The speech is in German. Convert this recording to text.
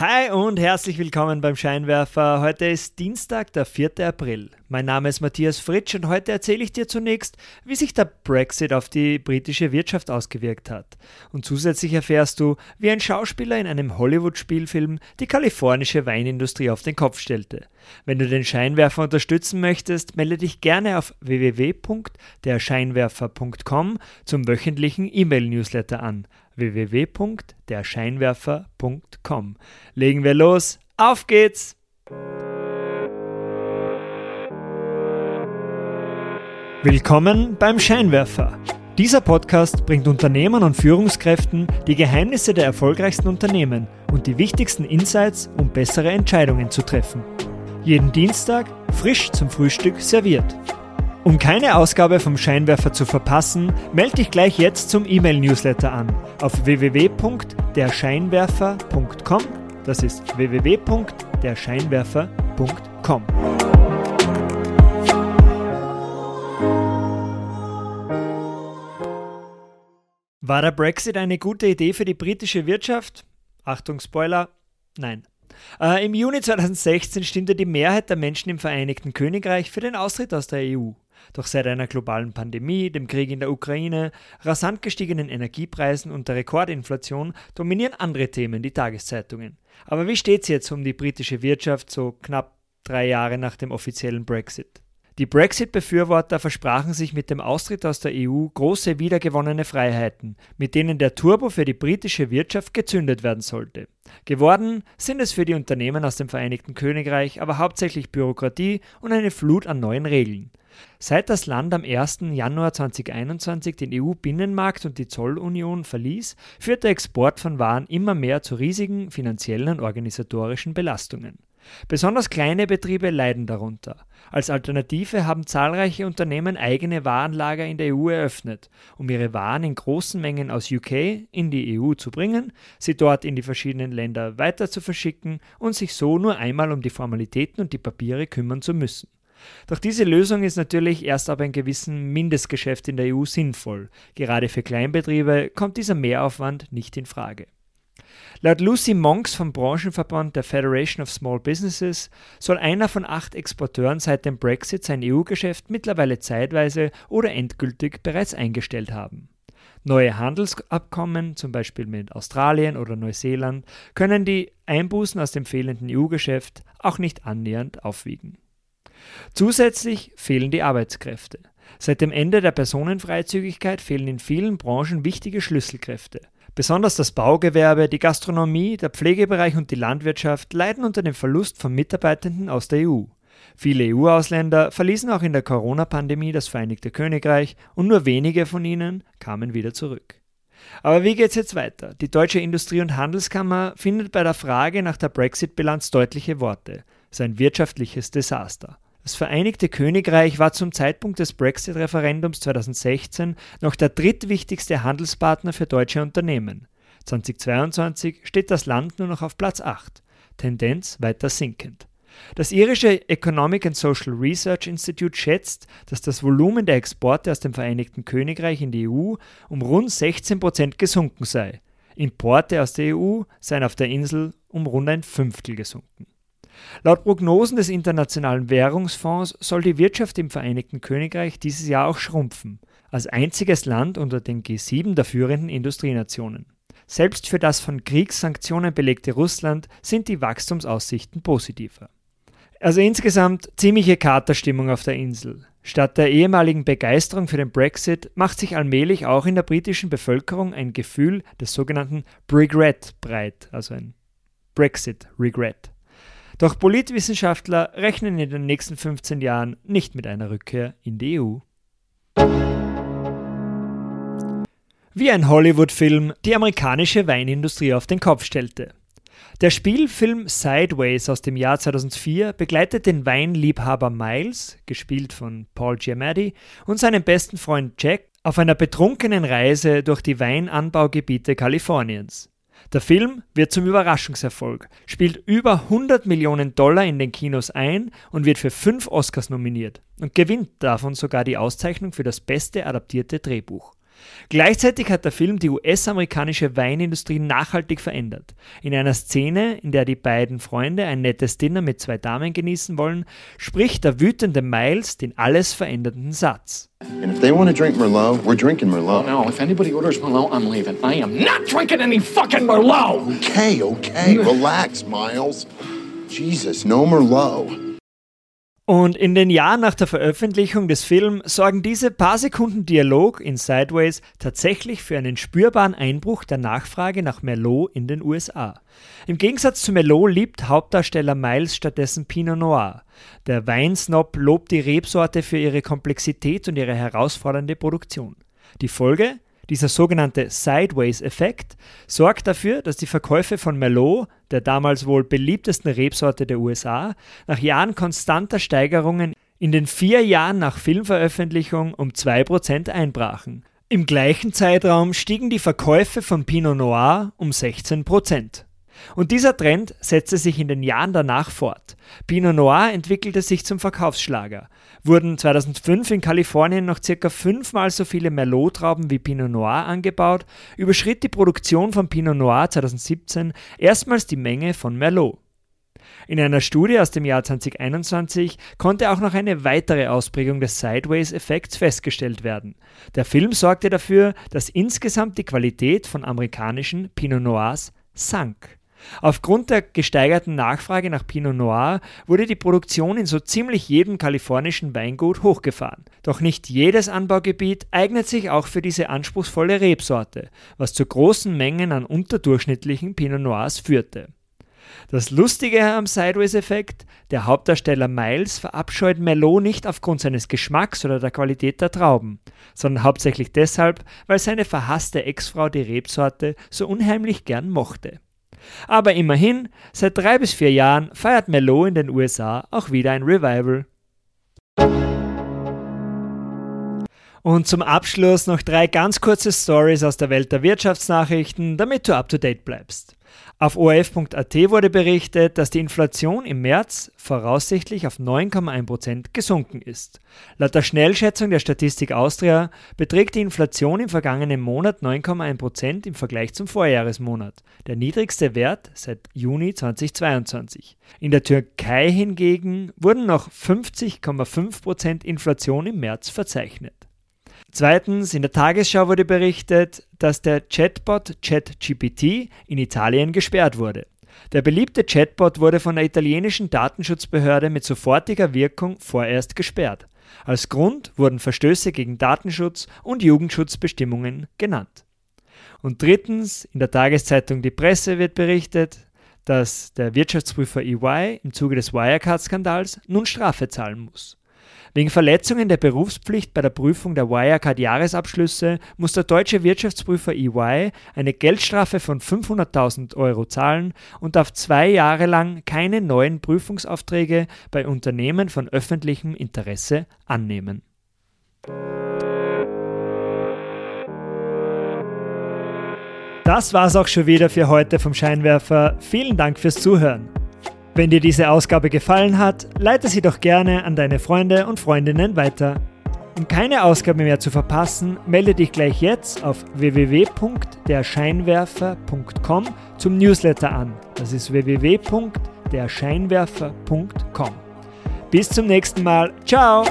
Hi und herzlich willkommen beim Scheinwerfer. Heute ist Dienstag, der 4. April. Mein Name ist Matthias Fritsch und heute erzähle ich dir zunächst, wie sich der Brexit auf die britische Wirtschaft ausgewirkt hat. Und zusätzlich erfährst du, wie ein Schauspieler in einem Hollywood-Spielfilm die kalifornische Weinindustrie auf den Kopf stellte. Wenn du den Scheinwerfer unterstützen möchtest, melde dich gerne auf www.derscheinwerfer.com zum wöchentlichen E-Mail-Newsletter an www.derscheinwerfer.com. Legen wir los, auf geht's! Willkommen beim Scheinwerfer. Dieser Podcast bringt Unternehmern und Führungskräften die Geheimnisse der erfolgreichsten Unternehmen und die wichtigsten Insights, um bessere Entscheidungen zu treffen. Jeden Dienstag frisch zum Frühstück serviert. Um keine Ausgabe vom Scheinwerfer zu verpassen, melde dich gleich jetzt zum E-Mail-Newsletter an auf www.derscheinwerfer.com. Das ist www.derscheinwerfer.com. War der Brexit eine gute Idee für die britische Wirtschaft? Achtung, Spoiler, nein. Äh, Im Juni 2016 stimmte die Mehrheit der Menschen im Vereinigten Königreich für den Austritt aus der EU. Doch seit einer globalen Pandemie, dem Krieg in der Ukraine, rasant gestiegenen Energiepreisen und der Rekordinflation dominieren andere Themen die Tageszeitungen. Aber wie steht es jetzt um die britische Wirtschaft so knapp drei Jahre nach dem offiziellen Brexit? Die Brexit-Befürworter versprachen sich mit dem Austritt aus der EU große wiedergewonnene Freiheiten, mit denen der Turbo für die britische Wirtschaft gezündet werden sollte. Geworden sind es für die Unternehmen aus dem Vereinigten Königreich aber hauptsächlich Bürokratie und eine Flut an neuen Regeln. Seit das Land am 1. Januar 2021 den EU-Binnenmarkt und die Zollunion verließ, führt der Export von Waren immer mehr zu riesigen finanziellen und organisatorischen Belastungen. Besonders kleine Betriebe leiden darunter. Als Alternative haben zahlreiche Unternehmen eigene Warenlager in der EU eröffnet, um ihre Waren in großen Mengen aus UK in die EU zu bringen, sie dort in die verschiedenen Länder weiter zu verschicken und sich so nur einmal um die Formalitäten und die Papiere kümmern zu müssen. Doch diese Lösung ist natürlich erst ab einem gewissen Mindestgeschäft in der EU sinnvoll. Gerade für Kleinbetriebe kommt dieser Mehraufwand nicht in Frage. Laut Lucy Monks vom Branchenverband der Federation of Small Businesses soll einer von acht Exporteuren seit dem Brexit sein EU-Geschäft mittlerweile zeitweise oder endgültig bereits eingestellt haben. Neue Handelsabkommen, zum Beispiel mit Australien oder Neuseeland, können die Einbußen aus dem fehlenden EU-Geschäft auch nicht annähernd aufwiegen. Zusätzlich fehlen die Arbeitskräfte. Seit dem Ende der Personenfreizügigkeit fehlen in vielen Branchen wichtige Schlüsselkräfte. Besonders das Baugewerbe, die Gastronomie, der Pflegebereich und die Landwirtschaft leiden unter dem Verlust von Mitarbeitenden aus der EU. Viele EU-Ausländer verließen auch in der Corona-Pandemie das Vereinigte Königreich und nur wenige von ihnen kamen wieder zurück. Aber wie geht's jetzt weiter? Die Deutsche Industrie- und Handelskammer findet bei der Frage nach der Brexit-Bilanz deutliche Worte. Sein wirtschaftliches Desaster. Das Vereinigte Königreich war zum Zeitpunkt des Brexit-Referendums 2016 noch der drittwichtigste Handelspartner für deutsche Unternehmen. 2022 steht das Land nur noch auf Platz 8, Tendenz weiter sinkend. Das irische Economic and Social Research Institute schätzt, dass das Volumen der Exporte aus dem Vereinigten Königreich in die EU um rund 16 Prozent gesunken sei. Importe aus der EU seien auf der Insel um rund ein Fünftel gesunken. Laut Prognosen des Internationalen Währungsfonds soll die Wirtschaft im Vereinigten Königreich dieses Jahr auch schrumpfen, als einziges Land unter den G7 der führenden Industrienationen. Selbst für das von Kriegssanktionen belegte Russland sind die Wachstumsaussichten positiver. Also insgesamt ziemliche Katerstimmung auf der Insel. Statt der ehemaligen Begeisterung für den Brexit macht sich allmählich auch in der britischen Bevölkerung ein Gefühl des sogenannten Regret breit, also ein Brexit-Regret. Doch Politwissenschaftler rechnen in den nächsten 15 Jahren nicht mit einer Rückkehr in die EU. Wie ein Hollywood-Film die amerikanische Weinindustrie auf den Kopf stellte. Der Spielfilm Sideways aus dem Jahr 2004 begleitet den Weinliebhaber Miles, gespielt von Paul Giamatti, und seinen besten Freund Jack auf einer betrunkenen Reise durch die Weinanbaugebiete Kaliforniens. Der Film wird zum Überraschungserfolg, spielt über 100 Millionen Dollar in den Kinos ein und wird für fünf Oscars nominiert und gewinnt davon sogar die Auszeichnung für das beste adaptierte Drehbuch. Gleichzeitig hat der Film die US-amerikanische Weinindustrie nachhaltig verändert. In einer Szene, in der die beiden Freunde ein nettes Dinner mit zwei Damen genießen wollen, spricht der wütende Miles den alles verändernden Satz. And if they want to drink Merlot, we're drinking Merlot. No, if anybody orders Merlot, I'm leaving. I am not drinking any fucking Merlot! Okay, okay, relax, Miles. Jesus, no Merlot. Und in den Jahren nach der Veröffentlichung des Films sorgen diese paar Sekunden Dialog in Sideways tatsächlich für einen spürbaren Einbruch der Nachfrage nach Merlot in den USA. Im Gegensatz zu Merlot liebt Hauptdarsteller Miles stattdessen Pinot Noir. Der Weinsnob lobt die Rebsorte für ihre Komplexität und ihre herausfordernde Produktion. Die Folge? Dieser sogenannte Sideways-Effekt sorgt dafür, dass die Verkäufe von Merlot, der damals wohl beliebtesten Rebsorte der USA, nach Jahren konstanter Steigerungen in den vier Jahren nach Filmveröffentlichung um 2% einbrachen. Im gleichen Zeitraum stiegen die Verkäufe von Pinot Noir um 16%. Und dieser Trend setzte sich in den Jahren danach fort. Pinot Noir entwickelte sich zum Verkaufsschlager. Wurden 2005 in Kalifornien noch circa fünfmal so viele Merlot-Trauben wie Pinot Noir angebaut, überschritt die Produktion von Pinot Noir 2017 erstmals die Menge von Merlot. In einer Studie aus dem Jahr 2021 konnte auch noch eine weitere Ausprägung des Sideways-Effekts festgestellt werden. Der Film sorgte dafür, dass insgesamt die Qualität von amerikanischen Pinot Noirs sank. Aufgrund der gesteigerten Nachfrage nach Pinot Noir wurde die Produktion in so ziemlich jedem kalifornischen Weingut hochgefahren. Doch nicht jedes Anbaugebiet eignet sich auch für diese anspruchsvolle Rebsorte, was zu großen Mengen an unterdurchschnittlichen Pinot Noirs führte. Das Lustige am Sideways-Effekt, der Hauptdarsteller Miles verabscheut Merlot nicht aufgrund seines Geschmacks oder der Qualität der Trauben, sondern hauptsächlich deshalb, weil seine verhasste Ex-Frau die Rebsorte so unheimlich gern mochte. Aber immerhin, seit drei bis vier Jahren feiert Merlot in den USA auch wieder ein Revival. Und zum Abschluss noch drei ganz kurze Stories aus der Welt der Wirtschaftsnachrichten, damit du up to date bleibst. Auf ORF.at wurde berichtet, dass die Inflation im März voraussichtlich auf 9,1% gesunken ist. Laut der Schnellschätzung der Statistik Austria beträgt die Inflation im vergangenen Monat 9,1% im Vergleich zum Vorjahresmonat, der niedrigste Wert seit Juni 2022. In der Türkei hingegen wurden noch 50,5% Inflation im März verzeichnet. Zweitens, in der Tagesschau wurde berichtet, dass der Chatbot ChatGPT in Italien gesperrt wurde. Der beliebte Chatbot wurde von der italienischen Datenschutzbehörde mit sofortiger Wirkung vorerst gesperrt. Als Grund wurden Verstöße gegen Datenschutz und Jugendschutzbestimmungen genannt. Und drittens, in der Tageszeitung Die Presse wird berichtet, dass der Wirtschaftsprüfer EY im Zuge des Wirecard-Skandals nun Strafe zahlen muss. Wegen Verletzungen der Berufspflicht bei der Prüfung der Wirecard-Jahresabschlüsse muss der deutsche Wirtschaftsprüfer EY eine Geldstrafe von 500.000 Euro zahlen und darf zwei Jahre lang keine neuen Prüfungsaufträge bei Unternehmen von öffentlichem Interesse annehmen. Das war's auch schon wieder für heute vom Scheinwerfer. Vielen Dank fürs Zuhören. Wenn dir diese Ausgabe gefallen hat, leite sie doch gerne an deine Freunde und Freundinnen weiter. Um keine Ausgabe mehr zu verpassen, melde dich gleich jetzt auf www.derscheinwerfer.com zum Newsletter an. Das ist www.derscheinwerfer.com. Bis zum nächsten Mal. Ciao!